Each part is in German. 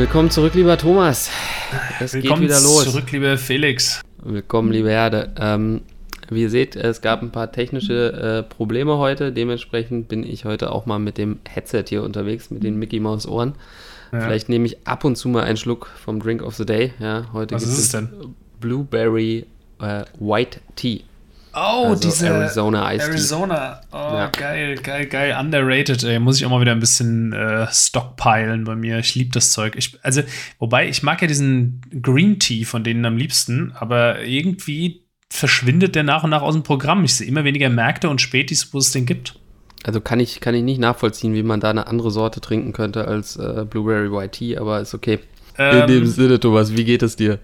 Willkommen zurück, lieber Thomas. Es Willkommen geht wieder los. zurück, lieber Felix. Willkommen, liebe Erde. Ähm, wie ihr seht, es gab ein paar technische äh, Probleme heute. Dementsprechend bin ich heute auch mal mit dem Headset hier unterwegs, mit den Mickey Mouse Ohren. Ja. Vielleicht nehme ich ab und zu mal einen Schluck vom Drink of the Day. Ja, heute Was ist es denn? Blueberry äh, White Tea. Oh, also diese Arizona Ice Arizona. Oh, ja. geil, geil, geil. Underrated, ey. Muss ich auch mal wieder ein bisschen äh, stockpilen bei mir. Ich liebe das Zeug. Ich, also, wobei, ich mag ja diesen Green Tea von denen am liebsten, aber irgendwie verschwindet der nach und nach aus dem Programm. Ich sehe immer weniger Märkte und Spätis, wo es den gibt. Also kann ich, kann ich nicht nachvollziehen, wie man da eine andere Sorte trinken könnte als äh, Blueberry White Tea, aber ist okay. Ähm, In dem Sinne, Thomas, wie geht es dir?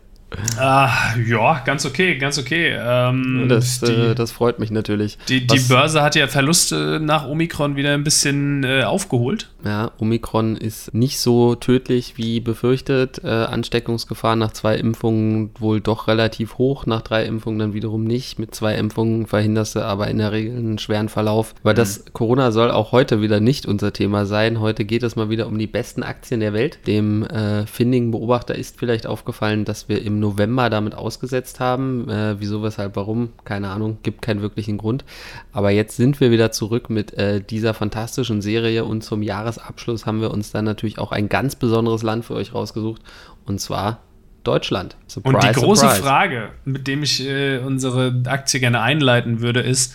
Ah, ja, ganz okay, ganz okay. Ähm, das, die, äh, das freut mich natürlich. Die, die Börse hat ja Verluste nach Omikron wieder ein bisschen äh, aufgeholt. Ja, Omikron ist nicht so tödlich wie befürchtet. Äh, Ansteckungsgefahr nach zwei Impfungen wohl doch relativ hoch, nach drei Impfungen dann wiederum nicht. Mit zwei Impfungen verhinderst du aber in der Regel einen schweren Verlauf. Weil mhm. das Corona soll auch heute wieder nicht unser Thema sein. Heute geht es mal wieder um die besten Aktien der Welt. Dem äh, findigen Beobachter ist vielleicht aufgefallen, dass wir im November damit ausgesetzt haben. Äh, wieso, weshalb, warum? Keine Ahnung, gibt keinen wirklichen Grund. Aber jetzt sind wir wieder zurück mit äh, dieser fantastischen Serie und zum Jahresabschluss haben wir uns dann natürlich auch ein ganz besonderes Land für euch rausgesucht und zwar Deutschland. Surprise, und die große surprise. Frage, mit dem ich äh, unsere Aktie gerne einleiten würde, ist,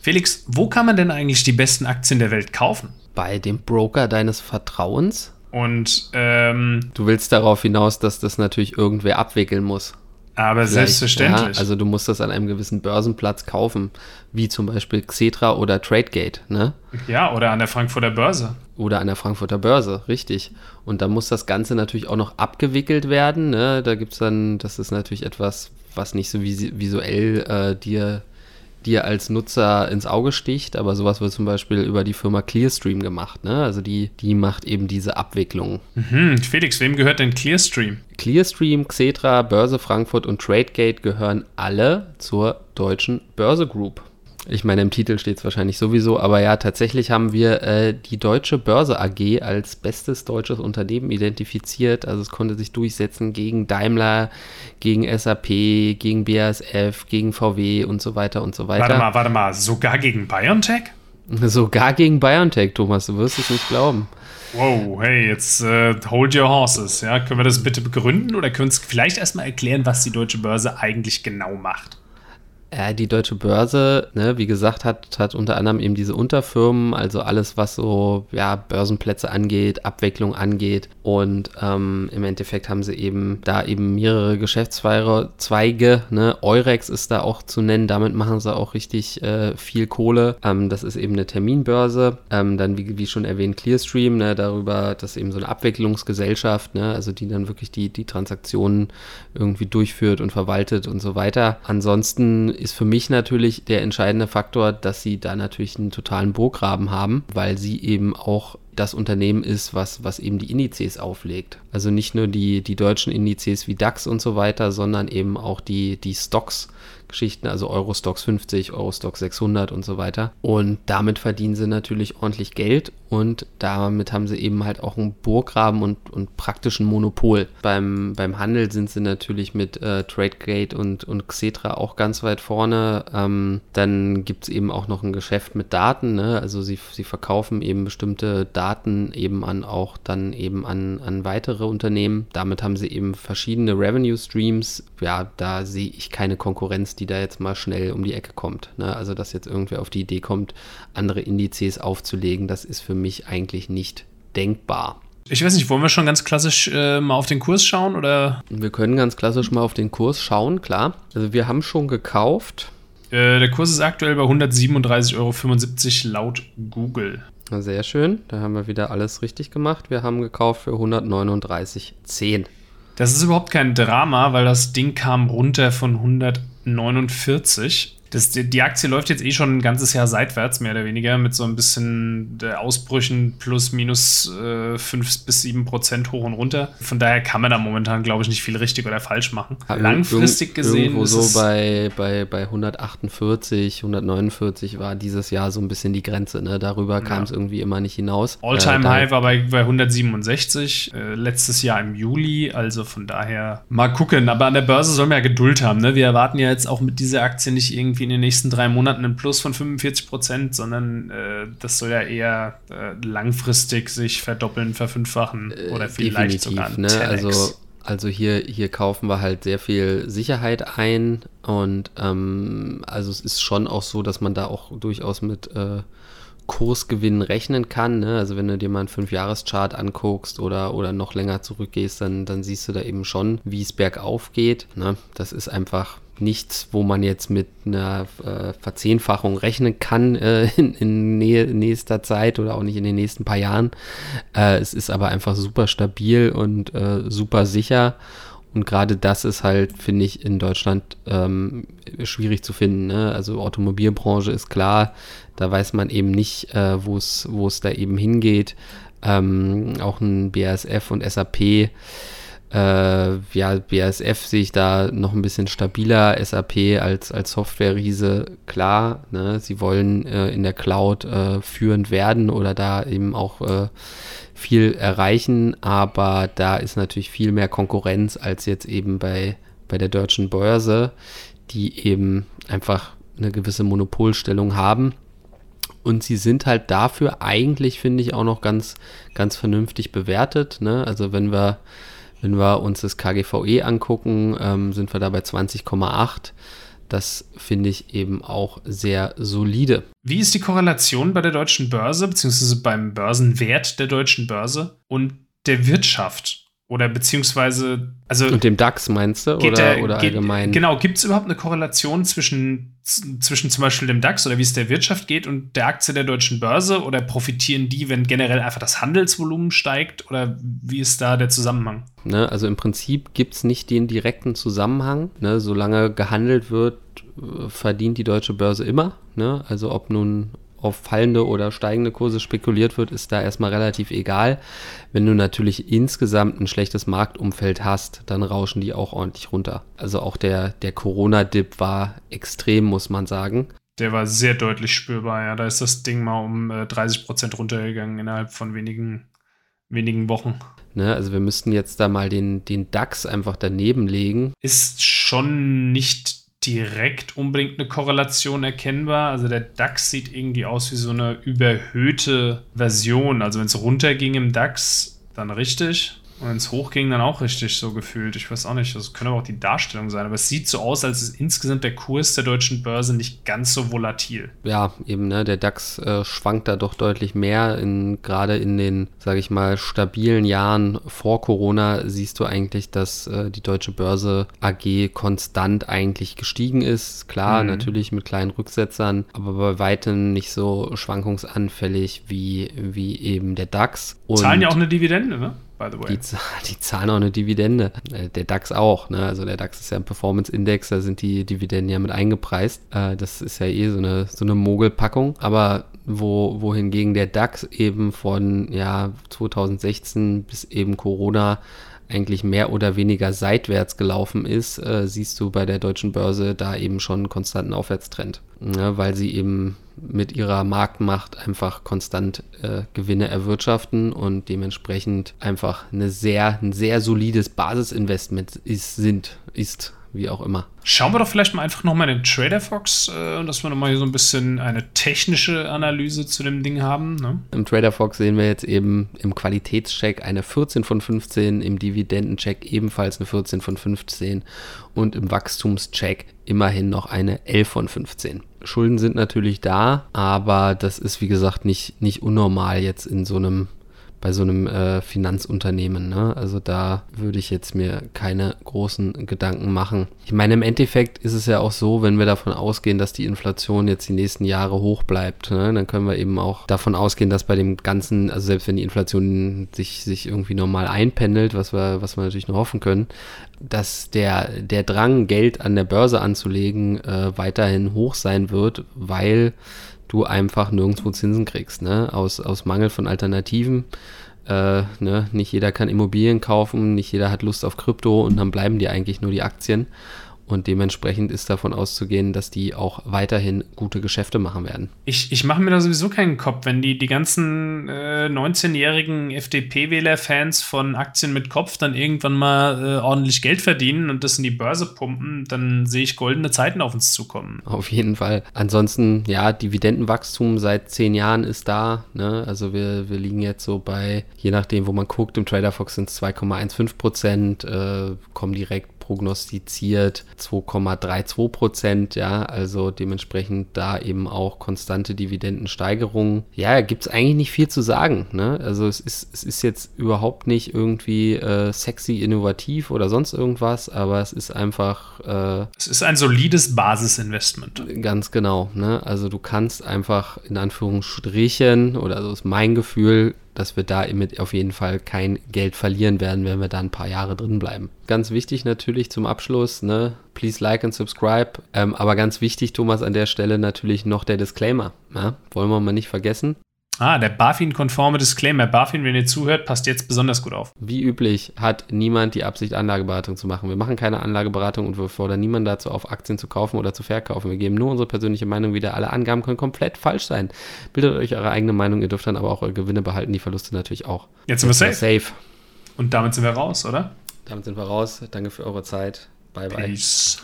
Felix, wo kann man denn eigentlich die besten Aktien der Welt kaufen? Bei dem Broker deines Vertrauens? Und ähm, du willst darauf hinaus, dass das natürlich irgendwer abwickeln muss. Aber Vielleicht, selbstverständlich. Ja, also du musst das an einem gewissen Börsenplatz kaufen, wie zum Beispiel Xetra oder Tradegate, ne? Ja, oder an der Frankfurter Börse. Oder an der Frankfurter Börse, richtig. Und da muss das Ganze natürlich auch noch abgewickelt werden, ne? Da gibt es dann, das ist natürlich etwas, was nicht so visuell äh, dir dir als Nutzer ins Auge sticht, aber sowas wird zum Beispiel über die Firma Clearstream gemacht. Ne? Also die, die macht eben diese Abwicklung. Mhm. Felix, wem gehört denn Clearstream? Clearstream, Xetra, Börse Frankfurt und Tradegate gehören alle zur deutschen Börse Group. Ich meine, im Titel steht es wahrscheinlich sowieso, aber ja, tatsächlich haben wir äh, die Deutsche Börse AG als bestes deutsches Unternehmen identifiziert. Also es konnte sich durchsetzen gegen Daimler, gegen SAP, gegen BASF, gegen VW und so weiter und so weiter. Warte mal, warte mal, sogar gegen BioNTech? Sogar gegen BioNTech, Thomas, du wirst es nicht glauben. Wow, hey, jetzt uh, hold your horses. Ja, können wir das bitte begründen oder können wir uns vielleicht erstmal erklären, was die Deutsche Börse eigentlich genau macht? Ja, die deutsche Börse, ne, wie gesagt, hat, hat unter anderem eben diese Unterfirmen, also alles, was so ja, Börsenplätze angeht, Abwicklung angeht. Und ähm, im Endeffekt haben sie eben da eben mehrere Geschäftszweige. Ne? Eurex ist da auch zu nennen, damit machen sie auch richtig äh, viel Kohle. Ähm, das ist eben eine Terminbörse. Ähm, dann, wie, wie schon erwähnt, Clearstream, ne, darüber, dass eben so eine Abwicklungsgesellschaft, ne, also die dann wirklich die, die Transaktionen irgendwie durchführt und verwaltet und so weiter. Ansonsten ist für mich natürlich der entscheidende Faktor, dass sie da natürlich einen totalen Burggraben haben, weil sie eben auch das Unternehmen ist, was, was eben die Indizes auflegt. Also nicht nur die, die deutschen Indizes wie DAX und so weiter, sondern eben auch die, die Stocks, Geschichten, also Eurostox 50, Eurostox 600 und so weiter. Und damit verdienen sie natürlich ordentlich Geld und damit haben sie eben halt auch einen Burggraben und, und praktischen Monopol. Beim, beim Handel sind sie natürlich mit äh, Tradegate und, und Xetra auch ganz weit vorne. Ähm, dann gibt es eben auch noch ein Geschäft mit Daten, ne? also sie, sie verkaufen eben bestimmte Daten eben an auch dann eben an, an weitere Unternehmen. Damit haben sie eben verschiedene Revenue Streams. Ja, da sehe ich keine Konkurrenz die da jetzt mal schnell um die Ecke kommt. Ne? Also, dass jetzt irgendwer auf die Idee kommt, andere Indizes aufzulegen, das ist für mich eigentlich nicht denkbar. Ich weiß nicht, wollen wir schon ganz klassisch äh, mal auf den Kurs schauen oder? Wir können ganz klassisch mal auf den Kurs schauen, klar. Also wir haben schon gekauft. Äh, der Kurs ist aktuell bei 137,75 Euro laut Google. Sehr schön, da haben wir wieder alles richtig gemacht. Wir haben gekauft für 139,10. Das ist überhaupt kein Drama, weil das Ding kam runter von 149. Das, die Aktie läuft jetzt eh schon ein ganzes Jahr seitwärts, mehr oder weniger, mit so ein bisschen Ausbrüchen plus minus äh, 5 bis 7 Prozent hoch und runter. Von daher kann man da momentan, glaube ich, nicht viel richtig oder falsch machen. Ja, Langfristig gesehen. Irgendwo so bei, bei, bei 148, 149 war dieses Jahr so ein bisschen die Grenze. Ne? Darüber ja. kam es irgendwie immer nicht hinaus. Alltime äh, High war bei, bei 167, äh, letztes Jahr im Juli. Also von daher mal gucken. Aber an der Börse soll man ja Geduld haben. Ne? Wir erwarten ja jetzt auch mit dieser Aktie nicht irgendwie in den nächsten drei Monaten einen Plus von 45 Prozent, sondern äh, das soll ja eher äh, langfristig sich verdoppeln, verfünffachen äh, oder vielleicht sogar ne? Also also hier, hier kaufen wir halt sehr viel Sicherheit ein und ähm, also es ist schon auch so, dass man da auch durchaus mit äh, Kursgewinnen rechnen kann. Ne? Also wenn du dir mal einen Fünfjahreschart anguckst oder, oder noch länger zurückgehst, dann, dann siehst du da eben schon, wie es bergauf geht. Ne? Das ist einfach nichts, wo man jetzt mit einer äh, Verzehnfachung rechnen kann äh, in, in Nähe, nächster Zeit oder auch nicht in den nächsten paar Jahren. Äh, es ist aber einfach super stabil und äh, super sicher. Und gerade das ist halt, finde ich, in Deutschland ähm, schwierig zu finden. Ne? Also Automobilbranche ist klar, da weiß man eben nicht, äh, wo es da eben hingeht. Ähm, auch ein BASF und SAP äh, ja, BASF sehe ich da noch ein bisschen stabiler, SAP als, als Software-Riese, klar, ne, sie wollen äh, in der Cloud äh, führend werden oder da eben auch äh, viel erreichen, aber da ist natürlich viel mehr Konkurrenz als jetzt eben bei, bei der deutschen Börse, die eben einfach eine gewisse Monopolstellung haben. Und sie sind halt dafür eigentlich, finde ich, auch noch ganz, ganz vernünftig bewertet. Ne? Also wenn wir wenn wir uns das KGVE angucken, ähm, sind wir da bei 20,8. Das finde ich eben auch sehr solide. Wie ist die Korrelation bei der deutschen Börse, beziehungsweise beim Börsenwert der deutschen Börse und der Wirtschaft? Oder beziehungsweise, also. Und dem DAX meinst du? Oder, der, oder geht, allgemein? Genau, gibt es überhaupt eine Korrelation zwischen, zwischen zum Beispiel dem DAX oder wie es der Wirtschaft geht und der Aktie der deutschen Börse? Oder profitieren die, wenn generell einfach das Handelsvolumen steigt? Oder wie ist da der Zusammenhang? Ne, also im Prinzip gibt es nicht den direkten Zusammenhang. Ne? Solange gehandelt wird, äh, verdient die deutsche Börse immer. Ne? Also ob nun auf fallende oder steigende Kurse spekuliert wird, ist da erstmal relativ egal. Wenn du natürlich insgesamt ein schlechtes Marktumfeld hast, dann rauschen die auch ordentlich runter. Also auch der, der Corona-Dip war extrem, muss man sagen. Der war sehr deutlich spürbar, ja. Da ist das Ding mal um äh, 30 Prozent runtergegangen innerhalb von wenigen, wenigen Wochen. Ne, also wir müssten jetzt da mal den, den DAX einfach daneben legen. Ist schon nicht direkt unbedingt eine Korrelation erkennbar. Also der DAX sieht irgendwie aus wie so eine überhöhte Version. Also wenn es runterging im DAX, dann richtig. Und wenn es hochging, dann auch richtig so gefühlt. Ich weiß auch nicht, das könnte aber auch die Darstellung sein. Aber es sieht so aus, als ist insgesamt der Kurs der deutschen Börse nicht ganz so volatil. Ja, eben, ne? Der DAX äh, schwankt da doch deutlich mehr. In, gerade in den, sage ich mal, stabilen Jahren vor Corona siehst du eigentlich, dass äh, die deutsche Börse AG konstant eigentlich gestiegen ist. Klar, mhm. natürlich mit kleinen Rücksetzern, aber bei weitem nicht so schwankungsanfällig wie, wie eben der DAX. Und Zahlen ja auch eine Dividende, ne? By the way. Die, die zahlen auch eine Dividende. Äh, der DAX auch. Ne? Also der DAX ist ja ein Performance-Index, da sind die Dividenden ja mit eingepreist. Äh, das ist ja eh so eine, so eine Mogelpackung. Aber wo, wohingegen der DAX eben von ja, 2016 bis eben Corona eigentlich mehr oder weniger seitwärts gelaufen ist, äh, siehst du bei der deutschen Börse da eben schon einen konstanten Aufwärtstrend, ne? weil sie eben mit ihrer Marktmacht einfach konstant äh, Gewinne erwirtschaften und dementsprechend einfach eine sehr, ein sehr solides Basisinvestment ist, sind, ist wie auch immer. Schauen wir doch vielleicht mal einfach nochmal in den Trader Fox, äh, dass wir nochmal hier so ein bisschen eine technische Analyse zu dem Ding haben. Ne? Im Trader Fox sehen wir jetzt eben im Qualitätscheck eine 14 von 15, im Dividendencheck ebenfalls eine 14 von 15 und im Wachstumscheck immerhin noch eine 11 von 15. Schulden sind natürlich da, aber das ist wie gesagt nicht, nicht unnormal jetzt in so einem bei so einem äh, Finanzunternehmen. Ne? Also da würde ich jetzt mir keine großen Gedanken machen. Ich meine, im Endeffekt ist es ja auch so, wenn wir davon ausgehen, dass die Inflation jetzt die nächsten Jahre hoch bleibt, ne? dann können wir eben auch davon ausgehen, dass bei dem ganzen, also selbst wenn die Inflation sich, sich irgendwie normal einpendelt, was wir, was wir natürlich nur hoffen können, dass der, der Drang, Geld an der Börse anzulegen, äh, weiterhin hoch sein wird, weil du einfach nirgendwo Zinsen kriegst, ne? Aus, aus Mangel von Alternativen. Äh, ne? Nicht jeder kann Immobilien kaufen, nicht jeder hat Lust auf Krypto und dann bleiben dir eigentlich nur die Aktien. Und dementsprechend ist davon auszugehen, dass die auch weiterhin gute Geschäfte machen werden. Ich, ich mache mir da sowieso keinen Kopf, wenn die, die ganzen äh, 19-jährigen FDP-Wähler-Fans von Aktien mit Kopf dann irgendwann mal äh, ordentlich Geld verdienen und das in die Börse pumpen, dann sehe ich goldene Zeiten auf uns zukommen. Auf jeden Fall. Ansonsten, ja, Dividendenwachstum seit zehn Jahren ist da. Ne? Also wir, wir liegen jetzt so bei, je nachdem, wo man guckt, im Trader Fox sind es 2,15 Prozent, äh, kommen direkt prognostiziert 2,32 Prozent, ja, also dementsprechend da eben auch konstante Dividendensteigerungen. Ja, gibt es eigentlich nicht viel zu sagen, ne? Also es ist, es ist jetzt überhaupt nicht irgendwie äh, sexy, innovativ oder sonst irgendwas, aber es ist einfach. Äh, es ist ein solides Basisinvestment. Ganz genau, ne? Also du kannst einfach in Anführungsstrichen, oder so ist mein Gefühl, dass wir da auf jeden Fall kein Geld verlieren werden, wenn wir da ein paar Jahre drin bleiben. Ganz wichtig natürlich zum Abschluss, ne? Please like and subscribe. Ähm, aber ganz wichtig, Thomas, an der Stelle natürlich noch der Disclaimer. Ja? Wollen wir mal nicht vergessen. Ah, der BaFin-konforme Disclaimer. BaFin, wenn ihr zuhört, passt jetzt besonders gut auf. Wie üblich hat niemand die Absicht, Anlageberatung zu machen. Wir machen keine Anlageberatung und wir fordern niemanden dazu auf, Aktien zu kaufen oder zu verkaufen. Wir geben nur unsere persönliche Meinung wieder. Alle Angaben können komplett falsch sein. Bildet euch eure eigene Meinung. Ihr dürft dann aber auch eure Gewinne behalten, die Verluste natürlich auch. Jetzt sind wir safe. safe. Und damit sind wir raus, oder? Damit sind wir raus. Danke für eure Zeit. Bye, bye. Peace.